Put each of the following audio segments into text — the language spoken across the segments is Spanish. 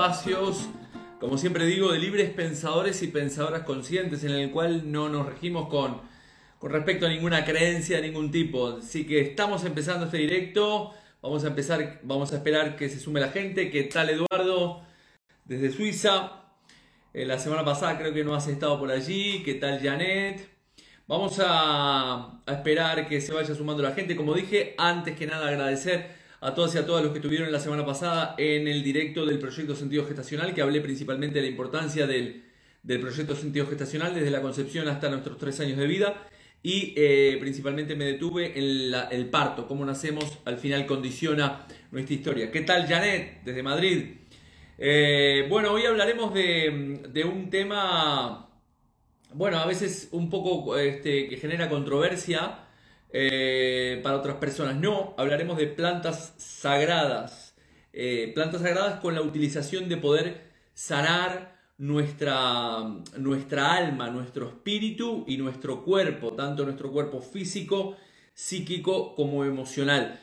espacios, como siempre digo, de libres pensadores y pensadoras conscientes, en el cual no nos regimos con, con respecto a ninguna creencia de ningún tipo. Así que estamos empezando este directo, vamos a empezar, vamos a esperar que se sume la gente. ¿Qué tal Eduardo? Desde Suiza. Eh, la semana pasada creo que no has estado por allí. ¿Qué tal Janet? Vamos a, a esperar que se vaya sumando la gente. Como dije, antes que nada agradecer a todas y a todos los que estuvieron la semana pasada en el directo del proyecto Sentido Gestacional, que hablé principalmente de la importancia del, proyecto Sentido Gestacional desde la concepción hasta nuestros tres años de vida y eh, principalmente me detuve en el parto, cómo nacemos, al final condiciona nuestra historia. ¿Qué tal Janet desde Madrid? Eh, bueno, hoy hablaremos de, de, un tema, bueno, a veces un poco este, que genera controversia, eh, para otras personas no. Hablaremos de plantas sagradas. Eh, plantas sagradas con la utilización de poder sanar nuestra, nuestra alma, nuestro espíritu y nuestro cuerpo, tanto nuestro cuerpo físico, psíquico como emocional.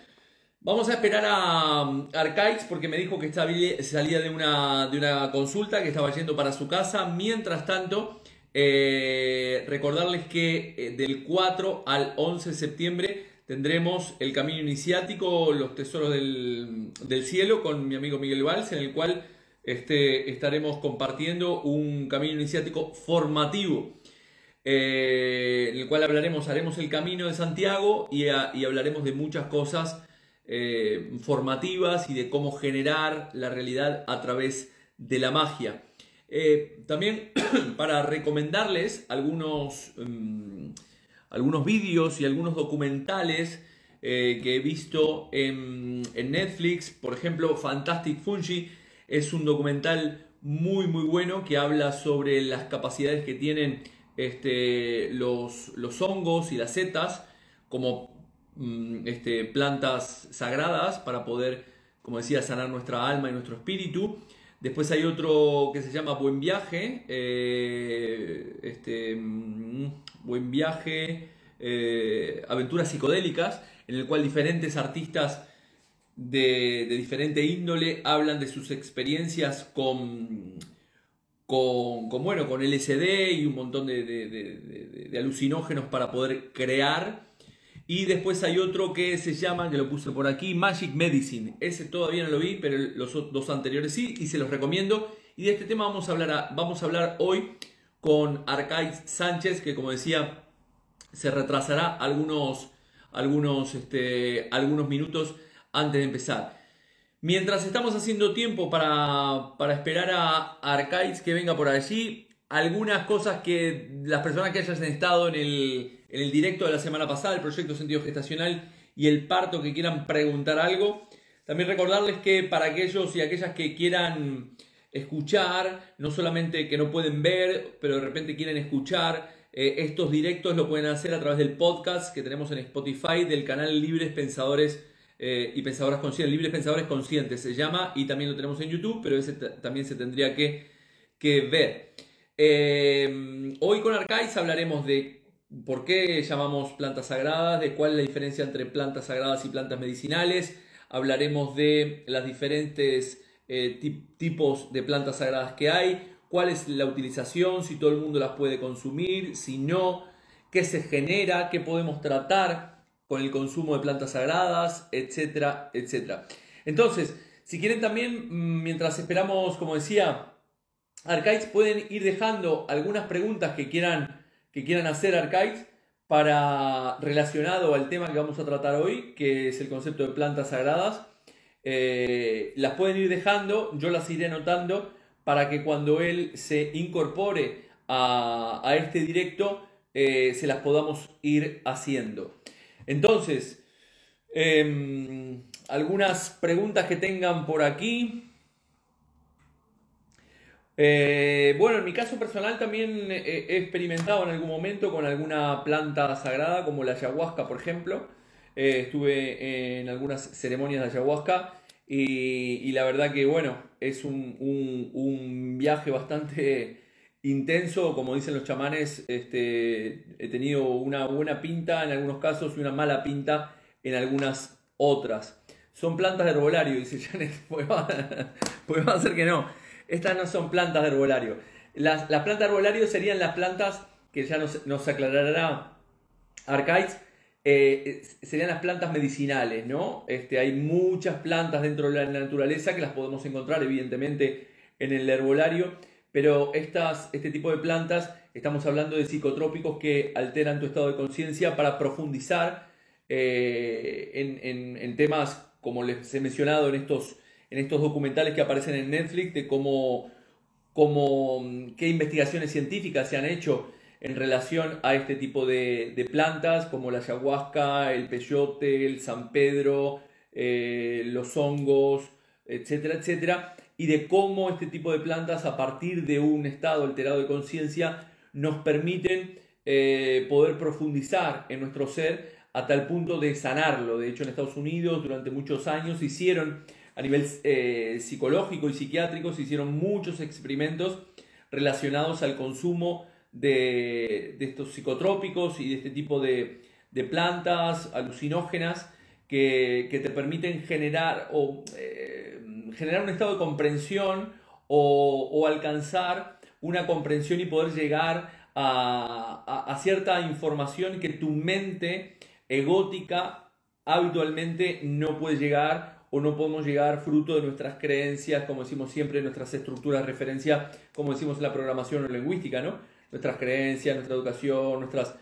Vamos a esperar a Arcaiz porque me dijo que salía de una, de una consulta, que estaba yendo para su casa. Mientras tanto, eh, recordarles que eh, del 4 al 11 de septiembre tendremos el Camino Iniciático, los Tesoros del, Cielo, con mi amigo Miguel Valls, en el cual este, estaremos compartiendo un Camino Iniciático formativo. Eh, en el cual hablaremos, haremos el camino de Santiago y, y hablaremos de muchas cosas formativas y de cómo generar la realidad a través de la magia. Eh, también para recomendarles algunos, mm, algunos vídeos y algunos documentales eh, que he visto en, Netflix. Por ejemplo, Fantastic Fungi es un documental muy muy bueno que habla sobre las capacidades que tienen este, los, los hongos y las setas como mm, este, plantas sagradas para poder, como decía, sanar nuestra alma y nuestro espíritu. Después hay otro que se llama Buen Viaje. Eh, este, mm, Buen Viaje, eh, Aventuras Psicodélicas, en el cual diferentes artistas de, diferente índole hablan de sus experiencias con, con, bueno, con LSD y un montón de, de alucinógenos para poder crear y después hay otro que se llama, que lo puse por aquí, Magic Medicine. Ese todavía no lo vi, pero los dos anteriores sí, y se los recomiendo. Y de este tema vamos a hablar, vamos a hablar hoy con Arcais Sánchez, que como decía, se retrasará algunos, algunos, este, algunos minutos antes de empezar. Mientras estamos haciendo tiempo para, para esperar a Arcais que venga por allí, algunas cosas que las personas que hayan estado en el, en el directo de la semana pasada, el proyecto Sentido Gestacional y el parto que quieran preguntar algo. También recordarles que para aquellos y aquellas que quieran escuchar, no solamente que no pueden ver, pero de repente quieren escuchar, eh, estos directos lo pueden hacer a través del podcast que tenemos en Spotify del canal Libres Pensadores eh, y Pensadoras Conscientes, Libres Pensadores Conscientes se llama, y también lo tenemos en YouTube, pero ese también se tendría que, que ver. Eh, hoy con Arcais hablaremos de por qué llamamos plantas sagradas, de cuál es la diferencia entre plantas sagradas y plantas medicinales. Hablaremos de las diferentes eh, tipos de plantas sagradas que hay, cuál es la utilización, si todo el mundo las puede consumir, si no, qué se genera, qué podemos tratar con el consumo de plantas sagradas, etcétera, etcétera. Entonces, si quieren también, mm, mientras esperamos, como decía, Arcades, pueden ir dejando algunas preguntas que quieran que quieran hacer Archives para relacionado al tema que vamos a tratar hoy, que es el concepto de plantas sagradas. Eh, las pueden ir dejando, yo las iré anotando para que cuando él se incorpore a, este directo eh, se las podamos ir haciendo. Entonces, em, algunas preguntas que tengan por aquí. Eh, bueno, en mi caso personal también he experimentado en algún momento con alguna planta sagrada, como la ayahuasca, por ejemplo. Eh, estuve en algunas ceremonias de ayahuasca y, la verdad que, bueno, es un, viaje bastante intenso, como dicen los chamanes. Este, he tenido una buena pinta en algunos casos y una mala pinta en algunas otras. son plantas de herbolario, dice Janet. Pues va, pues a ser que no. Estas no son plantas de herbolario. Las, plantas de herbolario serían las plantas que ya nos, aclarará Arcaiz, eh, serían las plantas medicinales, ¿no? Este, hay muchas plantas dentro de la naturaleza que las podemos encontrar, evidentemente, en el herbolario, pero estas, este tipo de plantas, estamos hablando de psicotrópicos que alteran tu estado de conciencia para profundizar eh, en, en temas como les he mencionado en estos, en estos documentales que aparecen en Netflix, de cómo, cómo qué investigaciones científicas se han hecho en relación a este tipo de, plantas, como la ayahuasca, el peyote, el San Pedro, eh, los hongos, etcétera, etcétera, y de cómo este tipo de plantas, a partir de un estado alterado de conciencia, nos permiten eh, poder profundizar en nuestro ser a tal punto de sanarlo. De hecho, en Estados Unidos durante muchos años hicieron, a nivel eh, psicológico y psiquiátrico, se hicieron muchos experimentos relacionados al consumo de, estos psicotrópicos y de este tipo de, plantas alucinógenas que, te permiten generar, o, eh, generar un estado de comprensión o, alcanzar una comprensión y poder llegar a, a cierta información que tu mente egótica habitualmente no puede llegar o no podemos llegar fruto de nuestras creencias, como decimos siempre, nuestras estructuras de referencia, como decimos en la programación lingüística, ¿no? Nuestras creencias, nuestra educación, nuestras,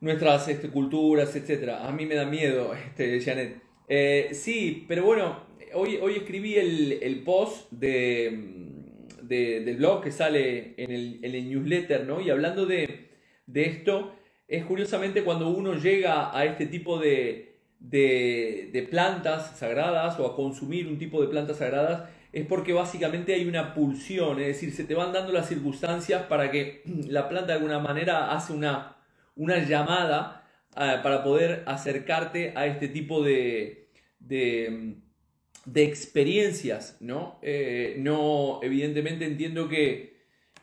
nuestras este, culturas, etc. A mí me da miedo, este, Janet. Eh, sí, pero bueno, hoy, hoy escribí el, post de, del blog que sale en el, en el newsletter, ¿no? Y hablando de, de esto, es curiosamente cuando uno llega a este tipo de, plantas sagradas o a consumir un tipo de plantas sagradas, es porque básicamente hay una pulsión, es decir, se te van dando las circunstancias para que la planta de alguna manera hace una, una llamada ah, para poder acercarte a este tipo de, de, experiencias, ¿no? Eh, no, evidentemente entiendo que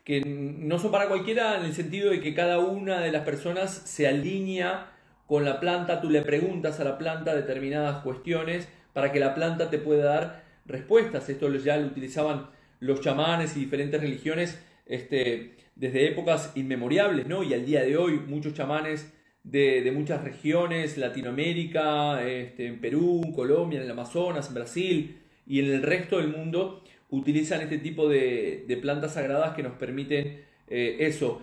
que no son para cualquiera en el sentido de que cada una de las personas se alinea con la planta, tú le preguntas a la planta determinadas cuestiones para que la planta te pueda dar respuestas. Esto ya lo utilizaban los chamanes y diferentes religiones este, desde épocas inmemorables, ¿no? Y al día de hoy muchos chamanes de, muchas regiones, Latinoamérica, este, en Perú, Colombia, en el Amazonas, en Brasil y en el resto del mundo, utilizan este tipo de, plantas sagradas que nos permiten eh, eso.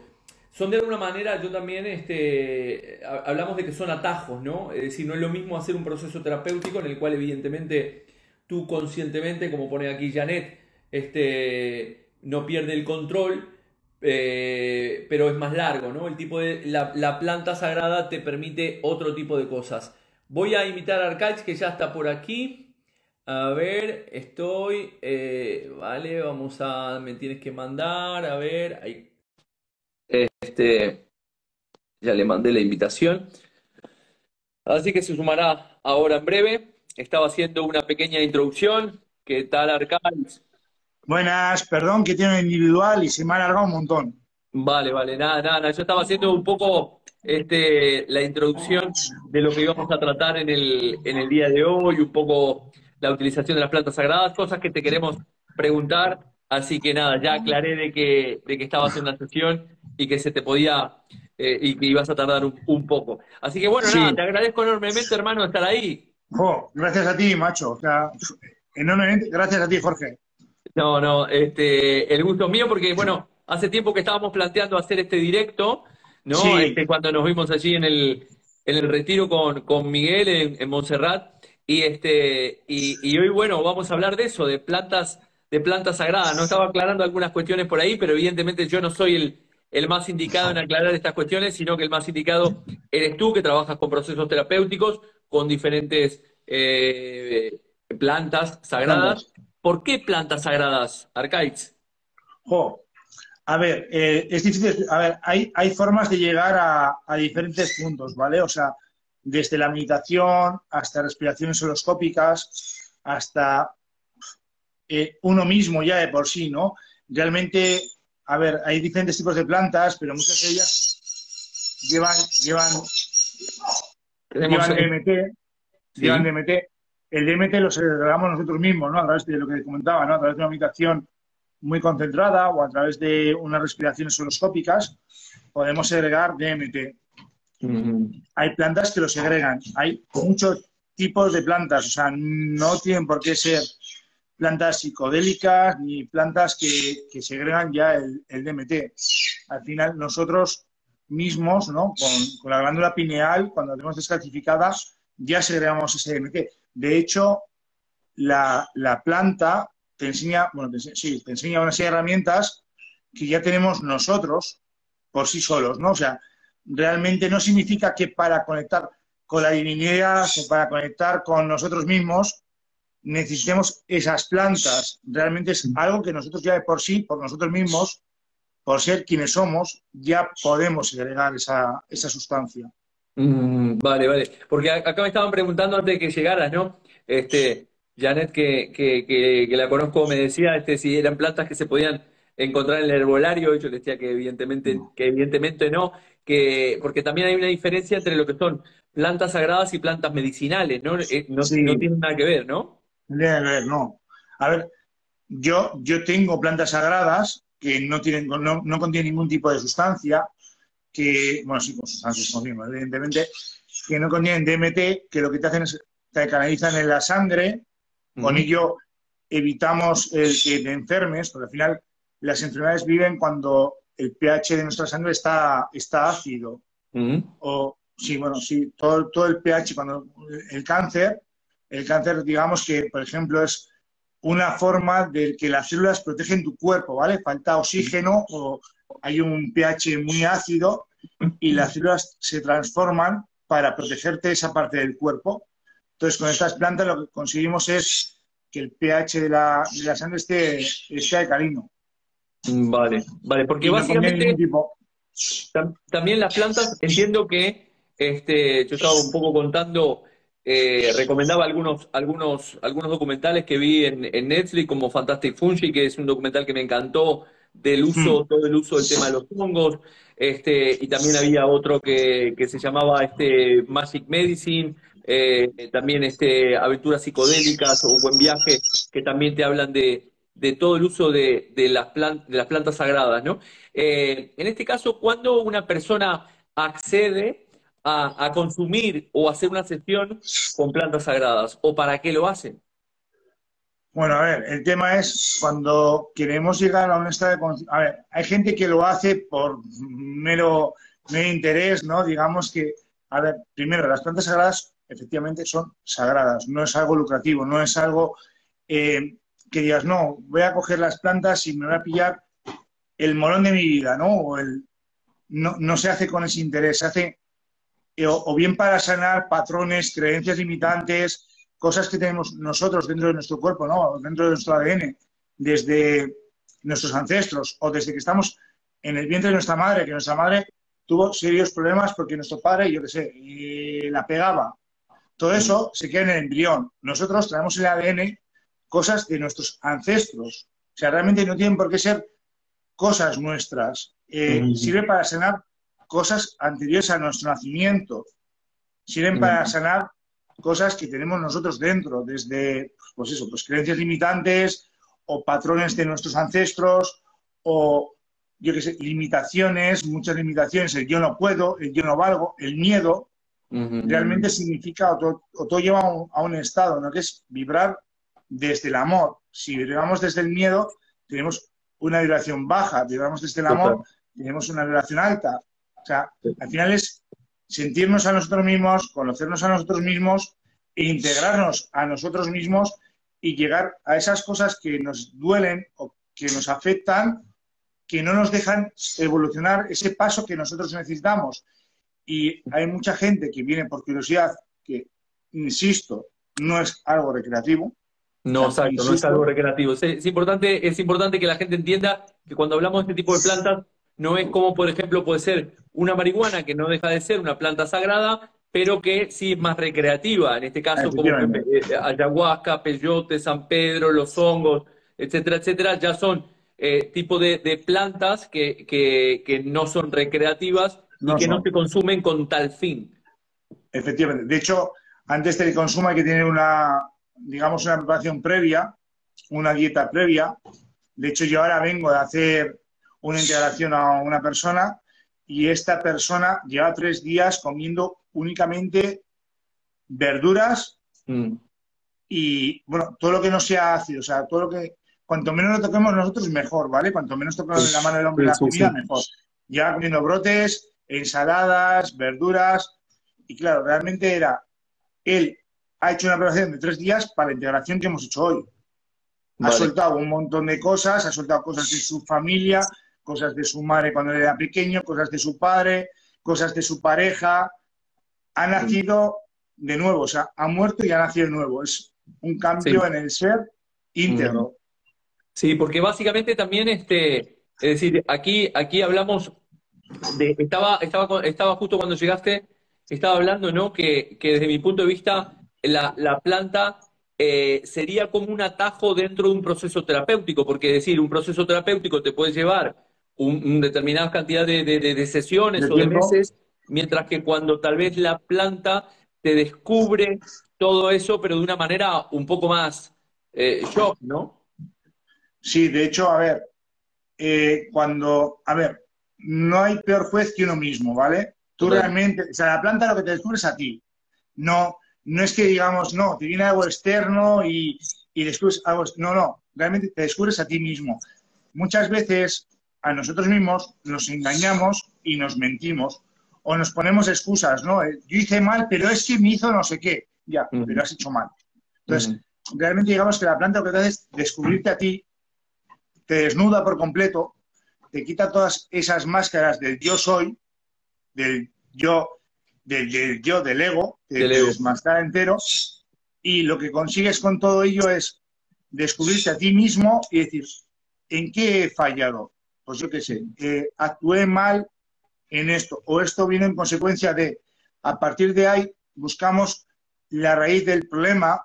Son de alguna manera, yo también, este, hablamos de que son atajos, ¿no? Es decir, no es lo mismo hacer un proceso terapéutico en el cual evidentemente tú conscientemente, como pone aquí Janet, este, no pierde el control, eh, pero es más largo, ¿no? El tipo de, la, planta sagrada te permite otro tipo de cosas. Voy a invitar a Arcaich, que ya está por aquí. A ver, estoy. Eh, vale, vamos a. Me tienes que mandar. A ver, ahí. Este. Ya le mandé la invitación. Así que se sumará ahora en breve. Estaba haciendo una pequeña introducción. ¿Qué tal, Arcángel? Buenas, perdón que tiene individual y se me ha alargado un montón. Vale, vale, nada, nada. Yo estaba haciendo un poco este, la introducción de lo que íbamos a tratar en el, en el día de hoy, un poco la utilización de las plantas sagradas, cosas que te queremos preguntar. Así que nada, ya aclaré de que, de que estabas en la sesión y que se te podía eh, y que ibas a tardar un, poco. Así que bueno, nada, te agradezco enormemente, hermano, estar ahí. gracias a ti, macho. O sea, enormemente, gracias a ti, Jorge. No, no, este, el gusto es mío porque, bueno, hace tiempo que estábamos planteando hacer este directo, ¿no? Este, cuando nos vimos allí en el, en el retiro con, con Miguel en, en Montserrat. Y, este, y, hoy, bueno, vamos a hablar de eso, de plantas, de plantas sagradas. No estaba aclarando algunas cuestiones por ahí, pero evidentemente yo no soy el, el más indicado en aclarar estas cuestiones, sino que el más indicado eres tú, que trabajas con procesos terapéuticos, con diferentes eh, plantas sagradas. ¿Por qué plantas sagradas, Arcaiz? a ver, eh, es difícil. A ver, hay, hay formas de llegar a, a diferentes puntos, ¿vale? O sea, desde la meditación hasta respiraciones holoscópicas, hasta eh, uno mismo ya de por sí, ¿no? Realmente, a ver, hay diferentes tipos de plantas, pero muchas de ellas llevan, llevan, llevan DMT, llevan DMT, el DMT lo segregamos nosotros mismos, ¿no? A través de lo que comentaba, ¿no? A través de una meditación muy concentrada o a través de unas respiraciones holoscópicas, podemos segregar DMT. Hay plantas que lo segregan. Hay muchos tipos de plantas, o sea, no tienen por qué ser plantas psicodélicas ni plantas que, segregan ya el, DMT. Al final, nosotros mismos, ¿no? Con, la glándula pineal, cuando la tenemos descalcificada, ya segregamos ese DMT. De hecho, la, planta te enseña, bueno, sí, te enseña una serie de herramientas que ya tenemos nosotros por sí solos, ¿no? O sea, realmente no significa que para conectar con la divinidad o para conectar con nosotros mismos necesitemos esas plantas. Realmente es algo que nosotros ya de por sí, por nosotros mismos, por ser quienes somos, ya podemos agregar esa, esa sustancia. Mm, vale, vale. Porque acá me estaban preguntando antes de que llegaras, ¿no? Este, Janet, que, que, que, la conozco, me decía este, si eran plantas que se podían encontrar en el herbolario. Yo le decía que evidentemente, que evidentemente no, que, porque también hay una diferencia entre lo que son plantas sagradas y plantas medicinales, ¿no? Eh, no, no tienen nada que ver, ¿no? No. A ver, yo, yo tengo plantas sagradas que no, tienen, no, no contienen ningún tipo de sustancia, que, bueno, sí, con sustancias, como evidentemente, que no contienen DMT, que lo que te hacen es te canalizan en la sangre, con ello evitamos el que te enfermes, porque al final las enfermedades viven cuando el pH de nuestra sangre está, está ácido. O, sí, bueno, sí, todo, todo el pH, cuando el cáncer el cáncer, digamos que, por ejemplo, es una forma de que las células protegen tu cuerpo, ¿vale? Falta oxígeno o hay un pH muy ácido y las células se transforman para protegerte esa parte del cuerpo. Entonces, con estas plantas lo que conseguimos es que el pH de la, sangre esté, esté alcalino. Vale, vale, porque básicamente también las plantas, entiendo que este, yo estaba un poco contando eh, recomendaba algunos, algunos, algunos documentales que vi en, Netflix, como Fantastic Fungi, que es un documental que me encantó del uso, hmm. todo el uso del tema de los hongos. Este, y también había otro que, se llamaba este Magic Medicine, eh, también este Aventuras Psicodélicas o Buen Viaje, que también te hablan de, todo el uso de, las, de las plantas sagradas, ¿no? Eh, en este caso, cuando una persona accede a, consumir o hacer una sesión con plantas sagradas? ¿O para qué lo hacen? Bueno, a ver, el tema es cuando queremos llegar a un estado de A ver, hay gente que lo hace por mero, mero interés, ¿no? Digamos que, a ver, primero, las plantas sagradas efectivamente son sagradas, no es algo lucrativo, no es algo eh, que digas, no, voy a coger las plantas y me voy a pillar el molón de mi vida, ¿no? O el, no, no se hace con ese interés, se hace eh, o, bien para sanar patrones, creencias limitantes, cosas que tenemos nosotros dentro de nuestro cuerpo, ¿no? dentro de nuestro ADN, desde nuestros ancestros o desde que estamos en el vientre de nuestra madre, que nuestra madre tuvo serios problemas porque nuestro padre, yo qué sé, la pegaba. Todo eso se queda en el embrión. Nosotros traemos en el ADN cosas de nuestros ancestros. O sea, realmente no tienen por qué ser cosas nuestras. Eh, sirve para sanar cosas anteriores a nuestro nacimiento. Sirven para sanar cosas que tenemos nosotros dentro, desde, pues eso, pues creencias limitantes o patrones de nuestros ancestros o, yo qué sé, limitaciones, muchas limitaciones, el yo no puedo, el yo no valgo, el miedo, realmente significa, o todo, lleva a un, estado, ¿no? Que es vibrar desde el amor. Si vibramos desde el miedo, tenemos una vibración baja, vibramos desde el amor, tenemos una vibración alta. O sea, al final es sentirnos a nosotros mismos, conocernos a nosotros mismos e integrarnos a nosotros mismos y llegar a esas cosas que nos duelen o que nos afectan, que no nos dejan evolucionar ese paso que nosotros necesitamos. Y hay mucha gente que viene por curiosidad, que, insisto, no es algo recreativo. No, exacto, no es algo recreativo. Es, importante, es importante que la gente entienda que cuando hablamos de este tipo de plantas, no es como, por ejemplo, puede ser una marihuana que no deja de ser una planta sagrada, pero que sí es más recreativa, en este caso como eh, ayahuasca, peyote, San Pedro, los hongos, etcétera, etcétera, ya son eh, tipo de, plantas que, que, no son recreativas y que no se consumen con tal fin. Efectivamente. De hecho, antes de que consuma hay que tener una, digamos, una preparación previa, una dieta previa. De hecho, yo ahora vengo de hacer una integración a una persona y esta persona lleva tres días comiendo únicamente verduras mm. y, bueno, todo lo que no sea ácido, o sea, todo lo que, cuanto menos lo toquemos nosotros, mejor, ¿vale? Cuanto menos toquemos la mano del hombre la comida, mejor. Lleva comiendo brotes, ensaladas, verduras, y claro, realmente era, él ha hecho una preparación de tres días para la integración que hemos hecho hoy. Ha soltado un montón de cosas, ha soltado cosas de su familia, cosas de su madre cuando era pequeño, cosas de su padre, cosas de su pareja. Ha nacido de nuevo, o sea, ha muerto y ha nacido de nuevo. Es un cambio en el ser íntegro. Sí, porque básicamente también, este, es decir, aquí, aquí hablamos de, estaba, estaba, estaba justo cuando llegaste, estaba hablando, ¿no? Que, que desde mi punto de vista, la, la planta eh, sería como un atajo dentro de un proceso terapéutico, porque decir, un proceso terapéutico te puede llevar un, determinada cantidad de, sesiones o de meses, mientras que cuando tal vez la planta te descubre todo eso, pero de una manera un poco más eh, shock, ¿no? Sí, de hecho, a ver, eh, cuando, a ver, no hay peor juez que uno mismo, ¿vale? Tú realmente, o sea, la planta lo que te descubres a ti. No, no es que digamos, no, te viene algo externo y, y descubres algo, no, no, realmente te descubres a ti mismo. Muchas veces a nosotros mismos nos engañamos y nos mentimos o nos ponemos excusas, ¿no? Eh, yo hice mal, pero es que me hizo no sé qué. Ya, pero has hecho mal. Entonces, realmente digamos que la planta lo que te hace es descubrirte a ti, te desnuda por completo, te quita todas esas máscaras del yo soy, del yo del, yo, del ego, del ego. entero, y lo que consigues con todo ello es descubrirte a ti mismo y decir, ¿en qué he fallado? Pues yo qué sé, eh, actué mal en esto, o esto viene en consecuencia de, a partir de ahí, buscamos la raíz del problema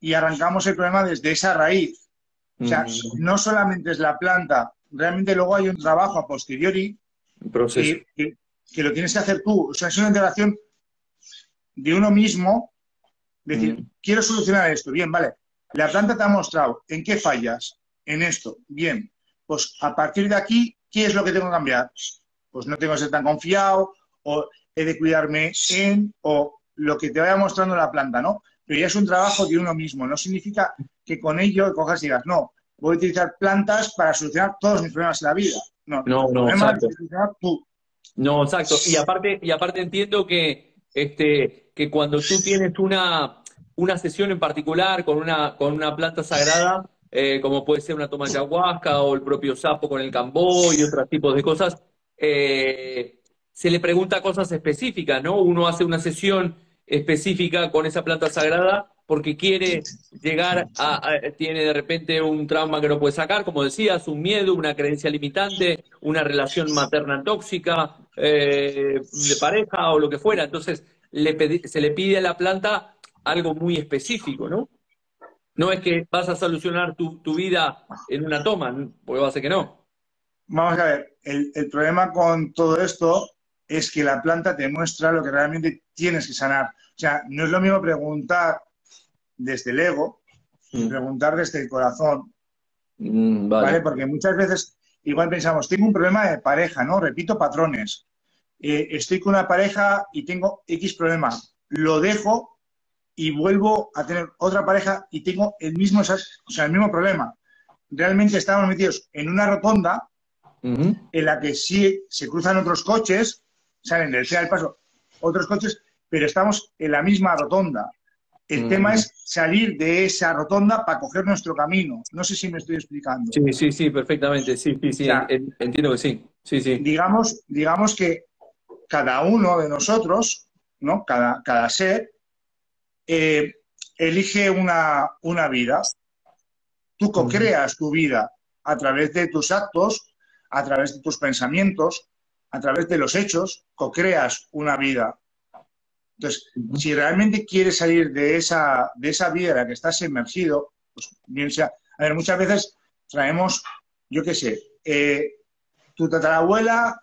y arrancamos el problema desde esa raíz. O sea, mm. no solamente es la planta, realmente luego hay un trabajo a posteriori que, que lo tienes que hacer tú. O sea, es una integración de uno mismo. Decir, mm. quiero solucionar esto. Bien, vale. La planta te ha mostrado en qué fallas, en esto. Bien. Pues a partir de aquí, ¿qué es lo que tengo que cambiar? Pues no tengo que ser tan confiado, o he de cuidarme en, o lo que te vaya mostrando la planta, ¿no? Pero ya es un trabajo de uno mismo. No significa que con ello cojas y digas, no, voy a utilizar plantas para solucionar todos mis problemas en la vida. No, no, no, tú. No, exacto. Y aparte, y aparte entiendo que, este, que cuando tú tienes una, una sesión en particular con una, con una planta sagrada, eh, como puede ser una toma de ayahuasca o el propio sapo con el cambó y otros tipos de cosas, eh, se le pregunta cosas específicas, ¿no? Uno hace una sesión específica con esa planta sagrada porque quiere llegar a, tiene de repente un trauma que no puede sacar, como decías, un miedo, una creencia limitante, una relación materna tóxica, eh, de pareja o lo que fuera. Entonces, le se le pide a la planta algo muy específico, ¿no? No es que vas a solucionar tu, vida en una toma, porque va a ser que no. Vamos a ver, el, el problema con todo esto es que la planta te muestra lo que realmente tienes que sanar. O sea, no es lo mismo preguntar desde el ego, mm. preguntar desde el corazón. Mm, vale. Porque muchas veces igual pensamos, tengo un problema de pareja, ¿no? Repito patrones. Eh, estoy con una pareja y tengo X problema. Lo dejo y vuelvo a tener otra pareja y tengo el mismo, o sea, el mismo problema. Realmente estamos metidos en una rotonda en la que sí se cruzan otros coches, salen del C al paso otros coches, pero estamos en la misma rotonda. El mm. tema es salir de esa rotonda para coger nuestro camino. No sé si me estoy explicando. Sí, sí, sí, perfectamente. Sí, sí, sí. entiendo que sí. Sí, sí. Digamos, digamos que cada uno de nosotros, ¿no? Cada, cada ser, eh, elige una, una vida. Tú co-creas tu vida a través de tus actos, a través de tus pensamientos, a través de los hechos, co-creas una vida. Entonces, si realmente quieres salir de esa, de esa vida en la que estás emergido, pues bien sea. A ver, muchas veces traemos, yo qué sé, eh, tu tatarabuela,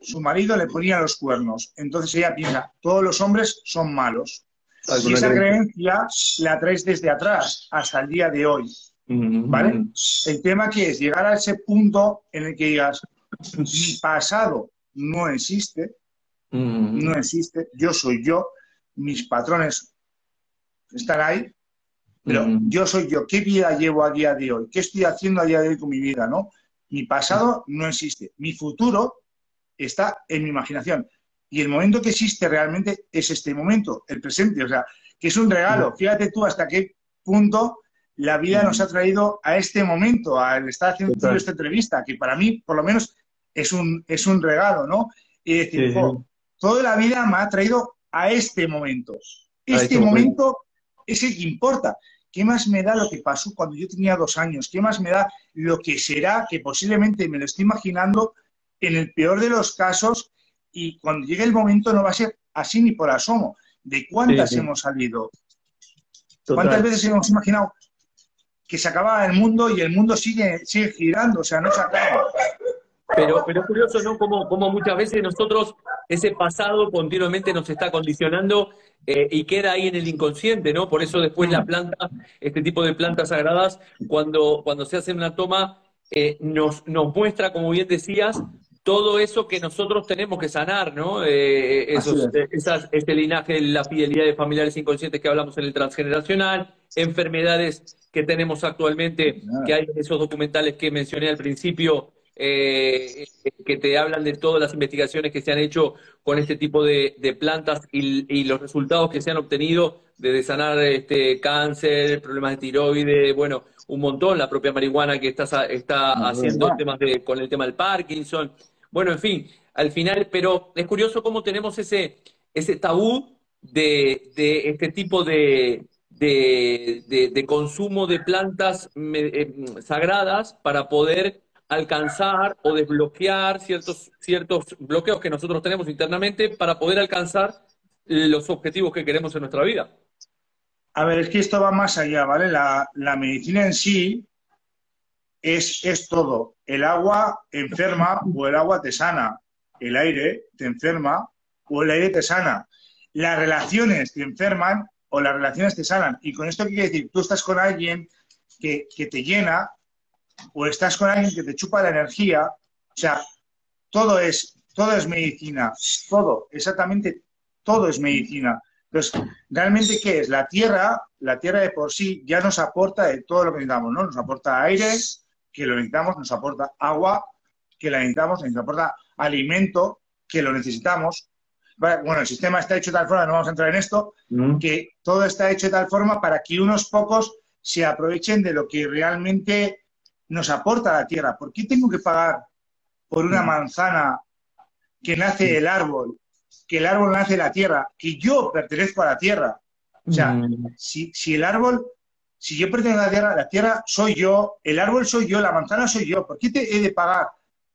su marido le ponía los cuernos. Entonces ella piensa, todos los hombres son malos. Si esa creencia la traes desde atrás hasta el día de hoy. ¿Vale? El tema que es llegar a ese punto en el que digas, mi pasado no existe, no existe, yo soy yo, mis patrones están ahí, pero yo soy yo, ¿qué vida llevo a día de hoy? ¿Qué estoy haciendo a día de hoy con mi vida? ¿no? Mi pasado no existe, mi futuro está en mi imaginación. Y el momento que existe realmente es este momento, el presente, o sea, que es un regalo. Fíjate tú hasta qué punto la vida nos ha traído a este momento, al estar haciendo esta entrevista, que para mí, por lo menos, es un, es un regalo, ¿no? Y decir, toda la vida me ha traído a este momento. Este, este momento es el que importa. ¿Qué más me da lo que pasó cuando yo tenía dos años? ¿Qué más me da lo que será, que posiblemente me lo estoy imaginando en el peor de los casos y cuando llegue el momento no va a ser así ni por asomo? ¿De cuántas hemos salido? ¿Cuántas veces hemos imaginado que se acaba el mundo y el mundo sigue, sigue girando? O sea, no se acaba. Pero, pero es curioso, ¿no? Como, como muchas veces nosotros, ese pasado continuamente nos está condicionando eh, y queda ahí en el inconsciente, ¿no? Por eso después la planta, este tipo de plantas sagradas, cuando, cuando se hace una toma, eh, nos, nos muestra, como bien decías, todo eso que nosotros tenemos que sanar, ¿no? Eh, esos, esas, este linaje, la fidelidad de familiares inconscientes que hablamos en el transgeneracional, enfermedades que tenemos actualmente, que hay esos documentales que mencioné al principio, eh, que te hablan de todas las investigaciones que se han hecho con este tipo de, plantas y, los resultados que se han obtenido de sanar este cáncer, problemas de tiroides, bueno, un montón, la propia marihuana que está, está haciendo temas de, con el tema del Parkinson. Bueno, en fin, al final, pero es curioso cómo tenemos ese, ese tabú de, de este tipo de, de, de, consumo de plantas eh, sagradas para poder alcanzar o desbloquear ciertos, ciertos bloqueos que nosotros tenemos internamente para poder alcanzar los objetivos que queremos en nuestra vida. A ver, es que esto va más allá, ¿vale? La, medicina en sí es, es todo. El agua enferma o el agua te sana. El aire te enferma o el aire te sana. Las relaciones te enferman o las relaciones te sanan. Y con esto quiere decir, tú estás con alguien que, que te llena o estás con alguien que te chupa la energía, o sea, todo es, todo es medicina, todo, exactamente todo es medicina. Entonces, ¿realmente qué es? La tierra, la tierra de por sí ya nos aporta de todo lo que necesitamos, ¿no? Nos aporta aire, que lo necesitamos, nos aporta agua, que la necesitamos, nos aporta alimento, que lo necesitamos. Bueno, el sistema está hecho de tal forma, no vamos a entrar en esto, mm. que todo está hecho de tal forma para que unos pocos se aprovechen de lo que realmente nos aporta la tierra. ¿Por qué tengo que pagar por una mm. manzana que nace el árbol, que el árbol nace de la tierra, que yo pertenezco a la tierra? O sea, mm. si, el árbol, si yo pertenezco a la tierra, la tierra soy yo, el árbol soy yo, la manzana soy yo, ¿por qué te he de pagar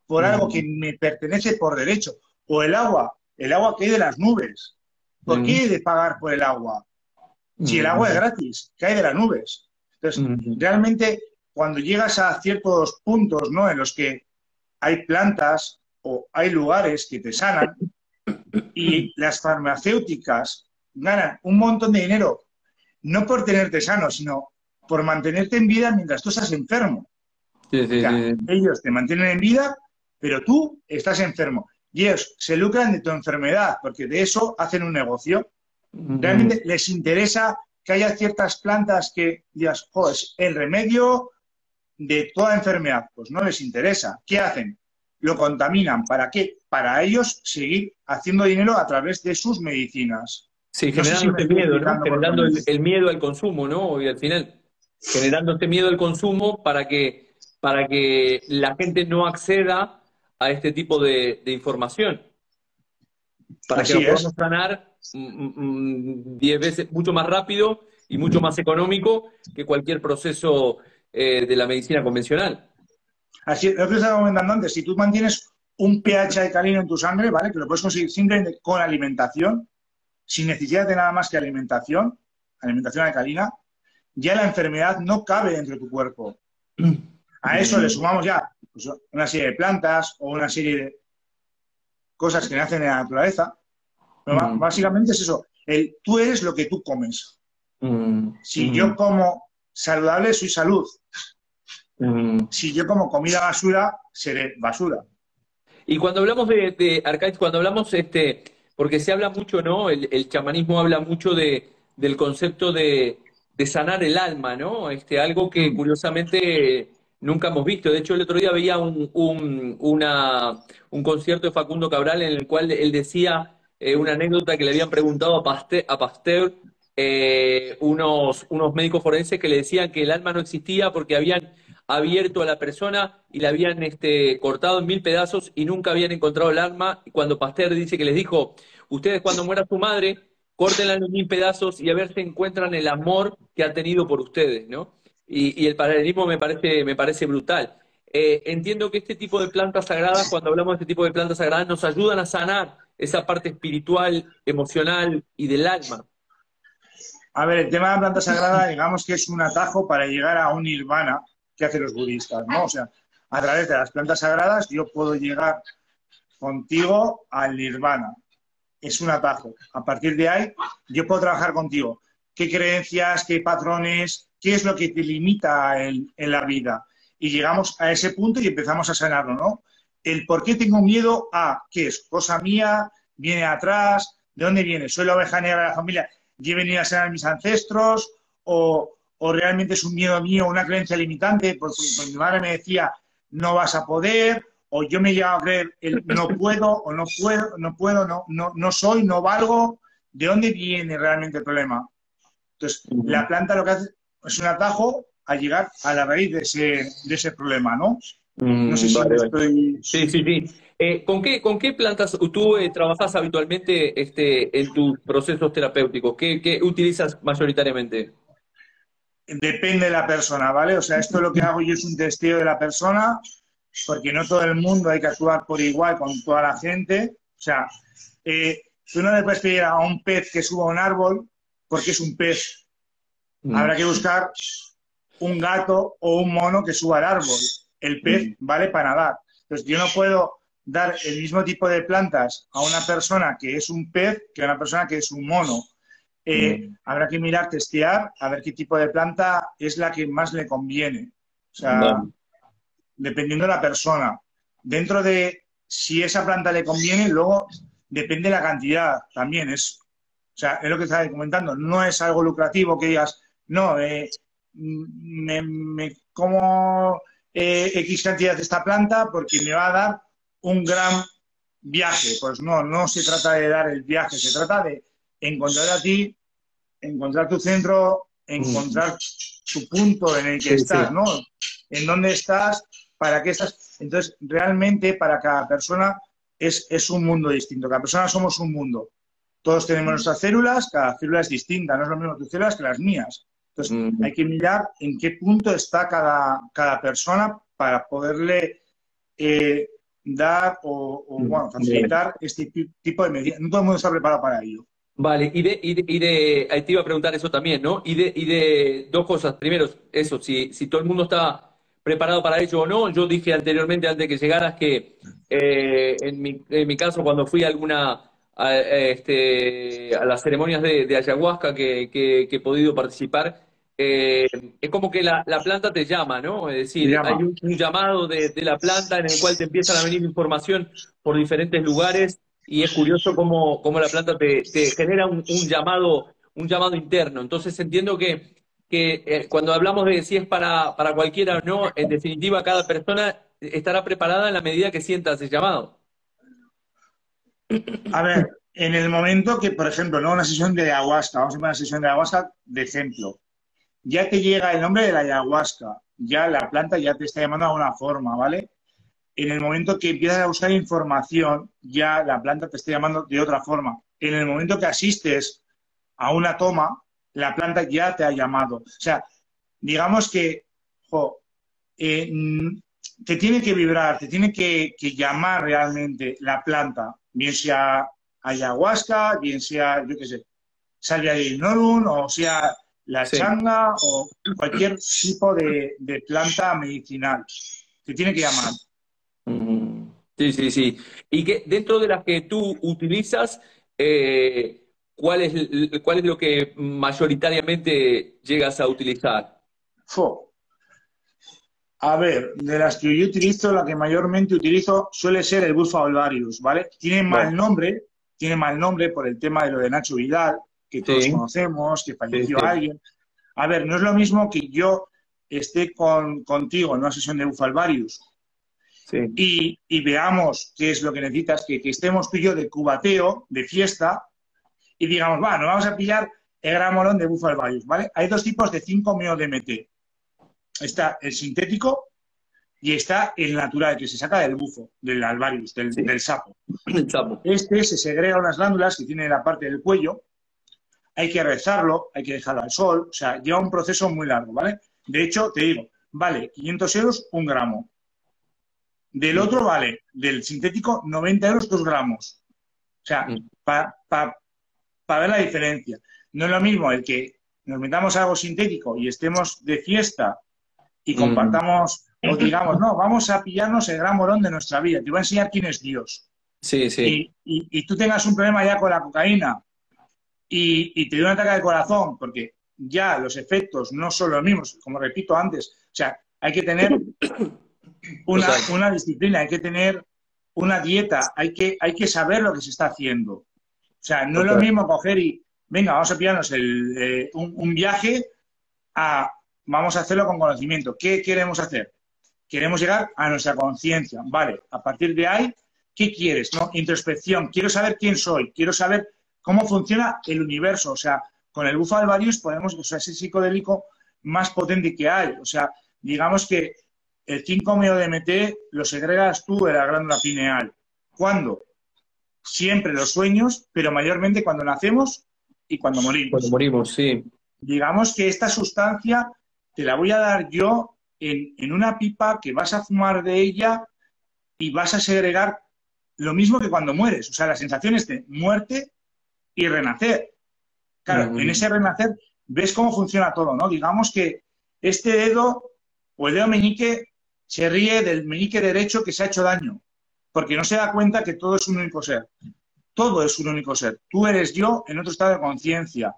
por algo mm. que me pertenece por derecho? O el agua, el agua que hay de las nubes. ¿Por qué he de pagar por el agua? Si el agua es gratis, cae de las nubes. Entonces, realmente cuando llegas a ciertos puntos ¿no? en los que hay plantas o hay lugares que te sanan y las farmacéuticas ganan un montón de dinero, no por tenerte sano, sino por mantenerte en vida mientras tú estás enfermo. ellos te mantienen en vida, pero tú estás enfermo. Y ellos se lucran de tu enfermedad, porque de eso hacen un negocio. Realmente les interesa que haya ciertas plantas que digas, pues el remedio de toda enfermedad, pues no les interesa. ¿Qué hacen? Lo contaminan. ¿Para qué? Para ellos seguir haciendo dinero a través de sus medicinas. Sí, generando este miedo, ¿no? Generando el, miedo al consumo, ¿no? Y al final, generando este miedo al consumo para que, para que la gente no acceda a este tipo de, información. Para que lo podamos ganar 10 mm, mm, veces, mucho más rápido y mucho más económico que cualquier proceso eh, de la medicina convencional. Así, lo que estaba comentando antes, si tú mantienes un pH alcalino en tu sangre, ¿vale? Que lo puedes conseguir simplemente con alimentación, sin necesidad de nada más que alimentación, alimentación alcalina, ya la enfermedad no cabe dentro de tu cuerpo. A eso le sumamos ya pues, una serie de plantas o una serie de cosas que nacen en la naturaleza. Pero Básicamente es eso. el tú eres lo que tú comes. Mm, Si mm, yo como saludable, soy salud. mm. Si yo como comida basura, seré basura. Y cuando hablamos de, de cuando hablamos, este, porque se habla mucho, ¿no? El, el chamanismo habla mucho de, del concepto de, de sanar el alma, ¿no? Este, algo que curiosamente nunca hemos visto. De hecho, el otro día veía un, un, una, un concierto de Facundo Cabral en el cual él decía eh, una anécdota que le habían preguntado a Pasteur, a Pasteur eh, unos, unos médicos forenses que le decían que el alma no existía porque habían abierto a la persona y la habían este, cortado en mil pedazos y nunca habían encontrado el alma. Y cuando Pasteur dice que les dijo, ustedes cuando muera su madre, córtenla en mil pedazos y a ver si encuentran el amor que ha tenido por ustedes, ¿no? Y, el paralelismo me parece, me parece brutal. Eh, entiendo que este tipo de plantas sagradas, cuando hablamos de este tipo de plantas sagradas, nos ayudan a sanar esa parte espiritual, emocional y del alma. A ver, el tema de la planta sagrada, digamos que es un atajo para llegar a un nirvana que hacen los budistas, ¿no? O sea, a través de las plantas sagradas yo puedo llegar contigo al nirvana. Es un atajo. A partir de ahí, yo puedo trabajar contigo. ¿Qué creencias, qué patrones, qué es lo que te limita en, en la vida? Y llegamos a ese punto y empezamos a sanarlo, ¿no? El por qué tengo miedo a, ¿qué es? Cosa mía, viene atrás, ¿de dónde viene? ¿Soy la oveja negra de la familia? ¿Yo he venido a sanar a mis ancestros? ¿O, o realmente es un miedo mío, una creencia limitante? Porque, porque mi madre me decía, no vas a poder, o yo me llegado a creer el no puedo, o no puedo, no puedo, no, no, no soy, no valgo. ¿De dónde viene realmente el problema? Entonces, la planta lo que hace es un atajo a llegar a la raíz de ese, de ese problema, ¿no? No sé si vale. estoy... Sí, sí, sí. Eh, ¿con qué, con qué plantas tú eh, trabajas habitualmente este, en tus procesos terapéuticos? ¿Qué, qué utilizas mayoritariamente? Depende de la persona, ¿vale? O sea, esto lo que hago yo es un testeo de la persona, porque no todo el mundo hay que actuar por igual con toda la gente. O sea, eh, tú no le puedes pedir a un pez que suba a un árbol porque es un pez. Habrá que buscar un gato o un mono que suba al árbol. El pez vale para nadar. Entonces, yo no puedo dar el mismo tipo de plantas a una persona que es un pez que a una persona que es un mono. Eh, Habrá que mirar, testear, a ver qué tipo de planta es la que más le conviene. O sea. Dependiendo de la persona. Dentro de si esa planta le conviene, luego depende de la cantidad también. Es, o sea, es lo que estaba comentando. No es algo lucrativo que digas, no, eh, me, me como eh, X cantidad de esta planta porque me va a dar un gran viaje. Pues no, no se trata de dar el viaje, se trata de encontrar a ti, encontrar tu centro, encontrar tu punto en el que Sí, estás, sí. ¿no? En dónde estás, para qué estás. Entonces, realmente para cada persona es, es un mundo distinto. Cada persona somos un mundo. Todos tenemos nuestras células, cada célula es distinta, no es lo mismo tus células que las mías. Entonces, Mm. hay que mirar en qué punto está cada, cada persona para poderle eh, dar o, o, Mm. bueno, facilitar este ti- tipo de medidas. No todo el mundo está preparado para ello. Vale, y de, y de, y de- ahí te iba a preguntar eso también, ¿no? Y de, y de dos cosas. Primero, eso, si, si todo el mundo está preparado para ello o no. Yo dije anteriormente, antes de que llegaras, que eh, en mi, en mi caso, cuando fui a alguna, a, a este, a las ceremonias de, de ayahuasca que, que- que he podido participar, eh, es como que la, la planta te llama, ¿no? Es decir, llama. hay un, un llamado de, de la planta en el cual te empiezan a venir información por diferentes lugares y es curioso cómo, cómo la planta te, te genera un, un llamado, un llamado interno. Entonces entiendo que, que eh, cuando hablamos de si es para, para cualquiera o no, en definitiva cada persona estará preparada en la medida que sienta ese llamado. A ver, en el momento que, por ejemplo, ¿no? una sesión de ayahuasca, vamos a una sesión de ayahuasca de ejemplo, ya te llega el nombre de la ayahuasca, ya la planta ya te está llamando de alguna forma, ¿vale? En el momento que empiezas a buscar información, ya la planta te está llamando de otra forma. En el momento que asistes a una toma, la planta ya te ha llamado. O sea, digamos que jo, eh, mm, te tiene que vibrar, te tiene que, que llamar realmente la planta, bien sea ayahuasca, bien sea, yo qué sé, salvia de ignorum, o sea la Sí. changa, o cualquier tipo de, de planta medicinal. Te tiene que llamar. Mm, Sí, sí, sí. Y que dentro de las que tú utilizas, eh, ¿cuál es, cuál es lo que mayoritariamente llegas a utilizar? A ver, de las que yo utilizo, la que mayormente utilizo suele ser el Bufo Alvarius, ¿vale? Tiene mal nombre, tiene mal nombre por el tema de lo de Nacho Vidal, que todos conocemos, que falleció alguien. A ver, no es lo mismo que yo esté con, contigo en una sesión de Bufo Alvarius y, veamos qué es lo que necesitas, que, estemos tú y yo de cubateo, de fiesta, y digamos, va, nos vamos a pillar el gramolón de Bufo Alvarius, ¿vale? Hay dos tipos de 5-meo DMT está el sintético y está el natural, que se saca del bufo, del alvarius, del, sapo. Este se segrega unas glándulas que tiene la parte del cuello, hay que rezarlo, hay que dejarlo al sol, o sea, lleva un proceso muy largo, ¿vale? De hecho, te digo, vale 500 euros un gramo. Del otro vale, del sintético, 90 euros dos gramos. O sea, mm. Para ver la diferencia. No es lo mismo el que nos metamos algo sintético y estemos de fiesta y mm. compartamos, o digamos, no, vamos a pillarnos el gran morón de nuestra vida. Te voy a enseñar quién es Dios. Sí, sí. Y, tú tengas un problema ya con la cocaína y, te dio un ataque de corazón, porque ya los efectos no son los mismos, como repito antes. O sea, hay que tener una, una disciplina, hay que tener una dieta, hay que, hay que saber lo que se está haciendo. O sea, no es lo mismo coger y, venga, vamos a pillarnos el, eh, un, viaje a vamos a hacerlo con conocimiento. ¿Qué queremos hacer? Queremos llegar a nuestra conciencia. Vale, a partir de ahí, ¿qué quieres? ¿No? Introspección. Quiero saber quién soy. Quiero saber cómo funciona el universo. O sea, con el bufo Alvarius podemos, o sea, ese psicodélico más potente que hay. O sea, digamos que el 5-meo-DMT lo segregas tú de la glándula pineal. ¿Cuándo? Siempre los sueños, pero mayormente cuando nacemos y cuando morimos. Cuando morimos, sí. Digamos que esta sustancia te la voy a dar yo en, una pipa que vas a fumar de ella y vas a segregar lo mismo que cuando mueres. O sea, las sensaciones de muerte y renacer. Claro, en ese renacer ves cómo funciona todo, ¿no? Digamos que este dedo o el dedo meñique se ríe del meñique derecho que se ha hecho daño, porque no se da cuenta que todo es un único ser. Todo es un único ser. Tú eres yo en otro estado de conciencia.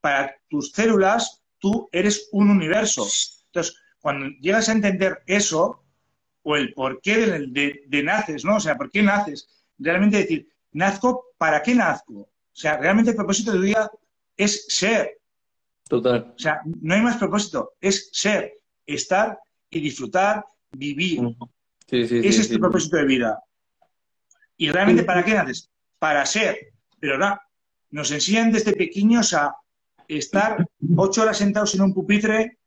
Para tus células, tú eres un universo. Entonces, cuando llegas a entender eso, o el por qué de, naces, ¿no? O sea, ¿por qué naces? Realmente decir, ¿nazco? ¿Para qué nazco? O sea, realmente el propósito de tu vida es ser. Total. O sea, no hay más propósito, es ser, estar y disfrutar, vivir. Ese es tu propósito de vida. ¿Y realmente para qué naces? Para ser. Pero no, nos enseñan desde pequeños a estar ocho horas sentados en un pupitre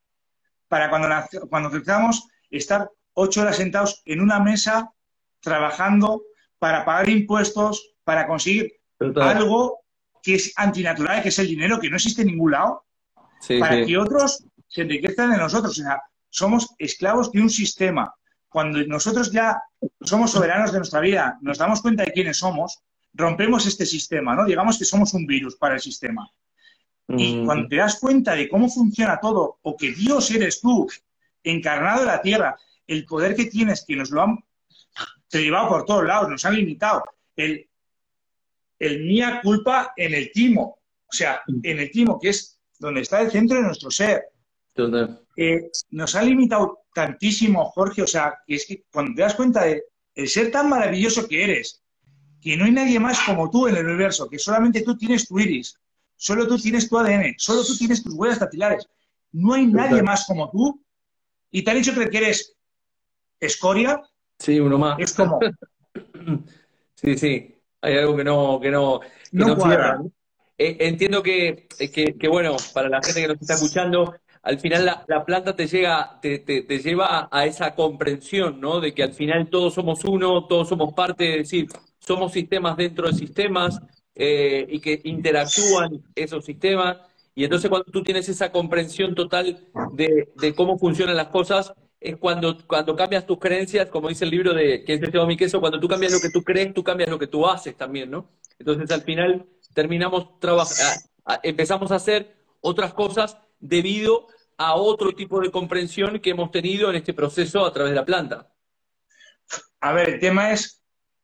para cuando, cuando crezcamos, estar ocho horas sentados en una mesa trabajando para pagar impuestos, para conseguir algo que es antinatural, que es el dinero, que no existe en ningún lado, para que otros se enriquezcan de nosotros. O sea, somos esclavos de un sistema. Cuando nosotros ya somos soberanos de nuestra vida, nos damos cuenta de quiénes somos, rompemos este sistema, ¿no? Digamos que somos un virus para el sistema. Y mm. cuando te das cuenta de cómo funciona todo, o que Dios eres tú, encarnado en la tierra, el poder que tienes, que nos lo han llevado por todos lados, nos han limitado, el, el mía culpa en el timo, o sea, mm. en el timo, que es donde está el centro de nuestro ser. Eh, nos ha limitado tantísimo, Jorge, o sea, que es que cuando te das cuenta de el ser tan maravilloso que eres, que no hay nadie más como tú en el universo, que solamente tú tienes tu iris, Solo tú tienes tu ADN, solo tú tienes tus huellas dactilares. No hay nadie más como tú. Y te han dicho que eres escoria. Sí, uno más. Es como. sí, sí. Hay algo que no, que no, eh, entiendo que, que, bueno, para la gente que nos está escuchando, al final la, planta te lleva a esa comprensión, ¿no? De que al final todos somos uno, todos somos parte, es decir, somos sistemas dentro de sistemas, eh, y que interactúan esos sistemas. Y entonces cuando tú tienes esa comprensión total de, cómo funcionan las cosas, es cuando, cuando cambias tus creencias, como dice el libro de que es mi queso, cuando tú cambias lo que tú crees, tú cambias lo que tú haces también, ¿no? Entonces al final terminamos trabajando, empezamos a hacer otras cosas debido a otro tipo de comprensión que hemos tenido en este proceso a través de la planta. A ver, el tema es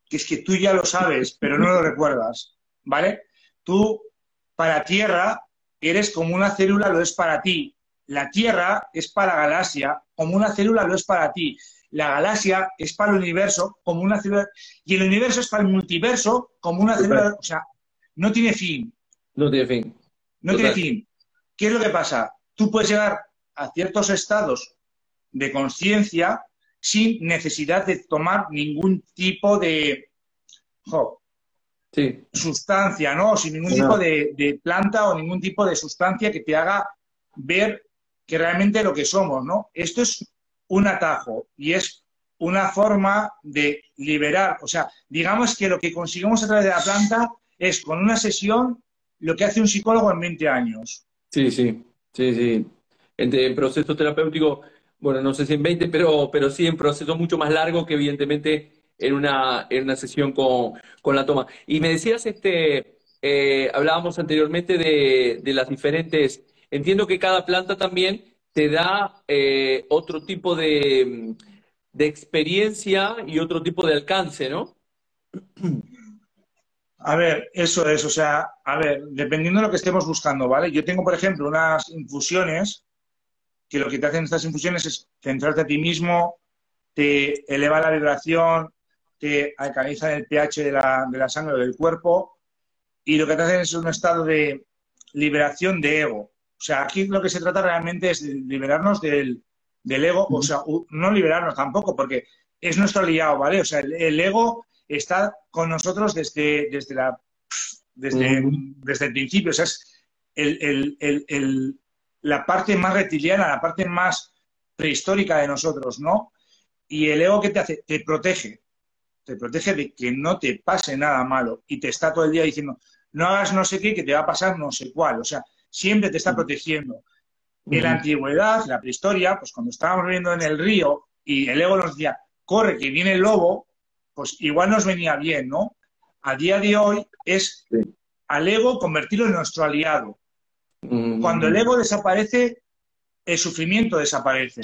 que es que tú ya lo sabes, pero no lo recuerdas. ¿vale? Tú para Tierra eres como una célula lo es para ti. La Tierra es para la galaxia, como una célula lo es para ti. La galaxia es para el universo, como una célula. Y el universo es para el multiverso, como una célula. O sea, no tiene fin. No tiene fin. No tiene fin. ¿Qué es lo que pasa? Tú puedes llegar a ciertos estados de conciencia sin necesidad de tomar ningún tipo de sustancia, ¿no? Sin ningún tipo de, planta o ningún tipo de sustancia que te haga ver que realmente lo que somos, ¿no? Esto es un atajo y es una forma de liberar, o sea, digamos que lo que conseguimos a través de la planta es con una sesión lo que hace un psicólogo en 20 años. Sí, sí, sí, sí. En, proceso terapéutico, bueno, no sé si en 20, pero, pero sí en proceso mucho más largo que evidentemente en una, en una sesión con, la toma. Y me decías, este, eh, hablábamos anteriormente de, de, las diferentes, entiendo que cada planta también te da eh, otro tipo de, de experiencia y otro tipo de alcance, ¿no? A ver, eso es, o sea, a ver, dependiendo de lo que estemos buscando, ¿vale? Yo tengo, por ejemplo, unas infusiones que lo que te hacen estas infusiones es centrarte a ti mismo, te eleva la vibración, te alcaliza el pH de la, de la sangre o del cuerpo y lo que te hacen es un estado de liberación de ego. O sea, aquí lo que se trata realmente es de liberarnos del, ego, o sea, no liberarnos tampoco, porque es nuestro aliado, ¿vale? O sea, el ego está con nosotros desde, desde, la, desde, desde el principio. O sea, es el, la parte más reptiliana, la parte más prehistórica de nosotros, ¿no? Y el ego que te hace, te protege, te protege de que no te pase nada malo y te está todo el día diciendo, no hagas no sé qué, que te va a pasar no sé cuál. O sea, siempre te está protegiendo. En la antigüedad, la prehistoria, pues cuando estábamos viviendo en el río y el ego nos decía, corre, que viene el lobo, pues igual nos venía bien, ¿no? A día de hoy es al ego convertirlo en nuestro aliado. Mm. Cuando el ego desaparece, el sufrimiento desaparece.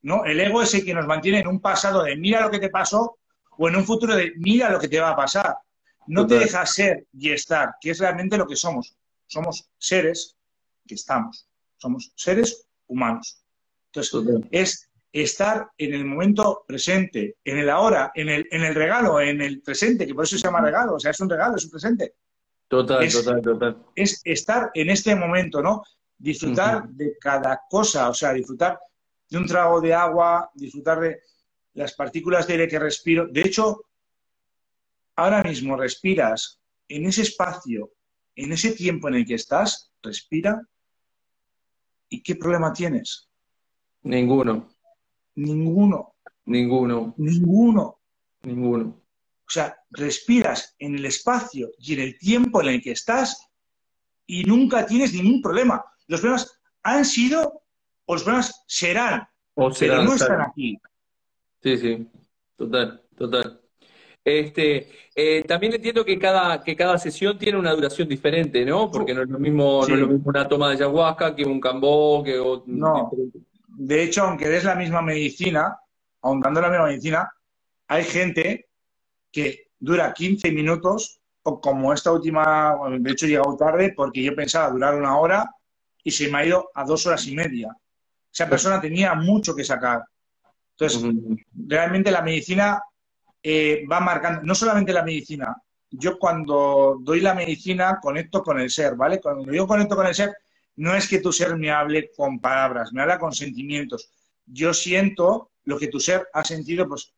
¿no? El ego es el que nos mantiene en un pasado de mira lo que te pasó o en un futuro de mira lo que te va a pasar. No te deja ser y estar, que es realmente lo que somos. Somos seres que estamos. Somos seres humanos. Entonces, es estar en el momento presente, en el ahora, en el, en el regalo, en el presente, que por eso se llama regalo, o sea, es un regalo, es un presente. Total, total, total. Es estar en este momento, ¿no? Disfrutar de cada cosa, o sea, disfrutar de un trago de agua, disfrutar de las partículas de aire que respiro. De hecho, ahora mismo respiras en ese espacio, en ese tiempo en el que estás, respira. ¿Y qué problema tienes? Ninguno. Ninguno. Ninguno. Ninguno. Ninguno. O sea, respiras en el espacio y en el tiempo en el que estás y nunca tienes ningún problema. Los problemas han sido o los problemas serán, o pero no están aquí. Sí, sí, total, total. Este, eh, también entiendo que cada, que cada sesión tiene una duración diferente, ¿no? Porque no es lo mismo, no es lo mismo una toma de ayahuasca que un cambó, que no. De hecho, aunque des la misma medicina, aun dando la misma medicina, hay gente que dura 15 minutos, o como esta última, de hecho he llegado tarde porque yo pensaba durar una hora y se me ha ido a dos horas y media. Esa persona tenía mucho que sacar. Entonces, realmente la medicina eh, va marcando, no solamente la medicina, yo cuando doy la medicina conecto con el ser, ¿vale? Cuando yo conecto con el ser, no es que tu ser me hable con palabras, me habla con sentimientos. Yo siento lo que tu ser ha sentido, pues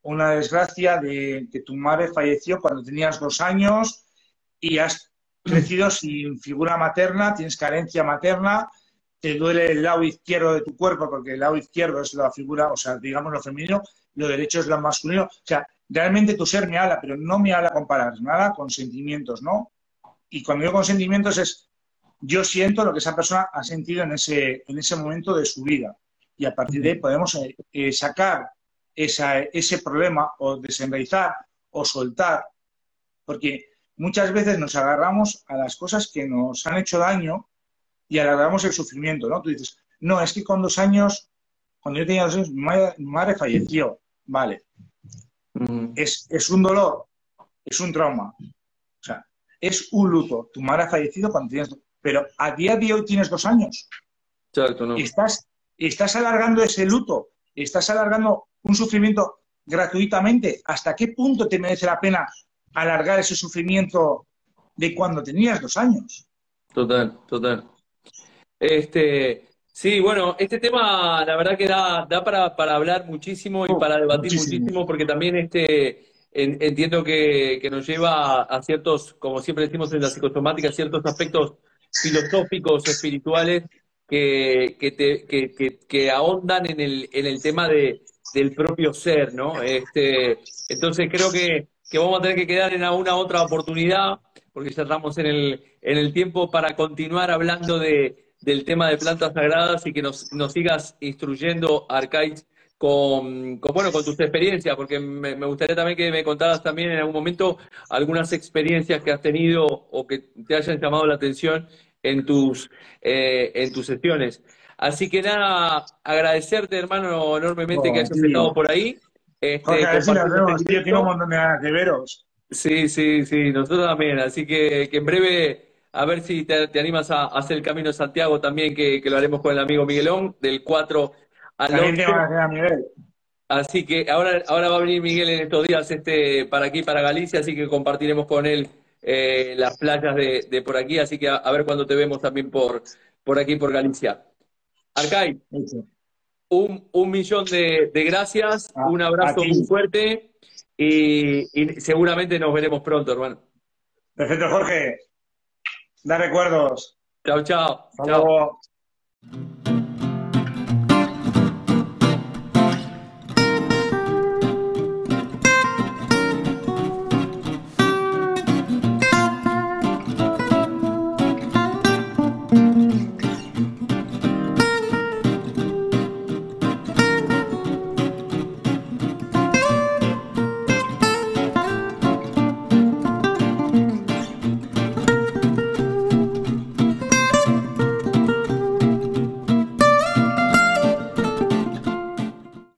una desgracia de que tu madre falleció cuando tenías dos años y has crecido sin figura materna, tienes carencia materna, te duele el lado izquierdo de tu cuerpo porque el lado izquierdo es la figura, o sea, digamos lo femenino, lo derecho es lo masculino. O sea, realmente tu ser me habla, pero no me habla con palabras, me habla con sentimientos, ¿no? Y cuando digo con sentimientos es yo siento lo que esa persona ha sentido en ese, en ese momento de su vida. Y a partir de ahí podemos eh, eh, sacar ese problema o desenraizar o soltar. Porque muchas veces nos agarramos a las cosas que nos han hecho daño y alargamos el sufrimiento, ¿no? Tú dices, no, es que con dos años, cuando yo tenía dos años, mi madre, falleció. Vale. es, es un dolor, es un trauma. O sea, es un luto. Tu madre ha fallecido cuando tienes... Pero a día de hoy tienes dos años. Exacto, no. Estás, estás alargando ese luto, estás alargando un sufrimiento gratuitamente. ¿Hasta qué punto te merece la pena alargar ese sufrimiento de cuando tenías dos años? Total, total. Este, sí, bueno, este tema la verdad que da, da para, para hablar muchísimo y Oh, para debatir muchísimo. muchísimo, porque también este, en- entiendo que, que nos lleva a ciertos, como siempre decimos en la psicosomática, ciertos aspectos filosóficos, espirituales, que, que, te- que, que- ahondan en el, en el tema de, del propio ser, ¿no? Este, entonces creo que, que vamos a tener que quedar en alguna otra oportunidad, porque ya estamos en el, en el tiempo para continuar hablando de, del tema de plantas sagradas y que nos, nos sigas instruyendo, Arcais, con, con, bueno, con tus experiencias, porque me, me gustaría también que me contaras también en algún momento algunas experiencias que has tenido o que te hayan llamado la atención en tus, eh, en tus sesiones. Así que nada, agradecerte, hermano, enormemente que Oh, hayas estado por ahí. Este, Jorge, a ver si vemos, tío. Tengo un montón de ganas de veros. Sí, sí, sí, nosotros también. Así que, que en breve, a ver si te, te animas a, a hacer el Camino de Santiago también, que, que lo haremos con el amigo Miguelón, del 4 al También 11. tengo ganas de ver a Miguel. Así que ahora, ahora va a venir Miguel en estos días este, para aquí, para Galicia, así que compartiremos con él eh, las playas de, de por aquí, así que a, a ver cuando te vemos también por, por aquí, por Galicia. Arcay, un, un millón de, de gracias, un abrazo muy fuerte y, y seguramente nos veremos pronto, hermano. Perfecto, Jorge. Da recuerdos. Chao, chao. Hasta Chao. luego.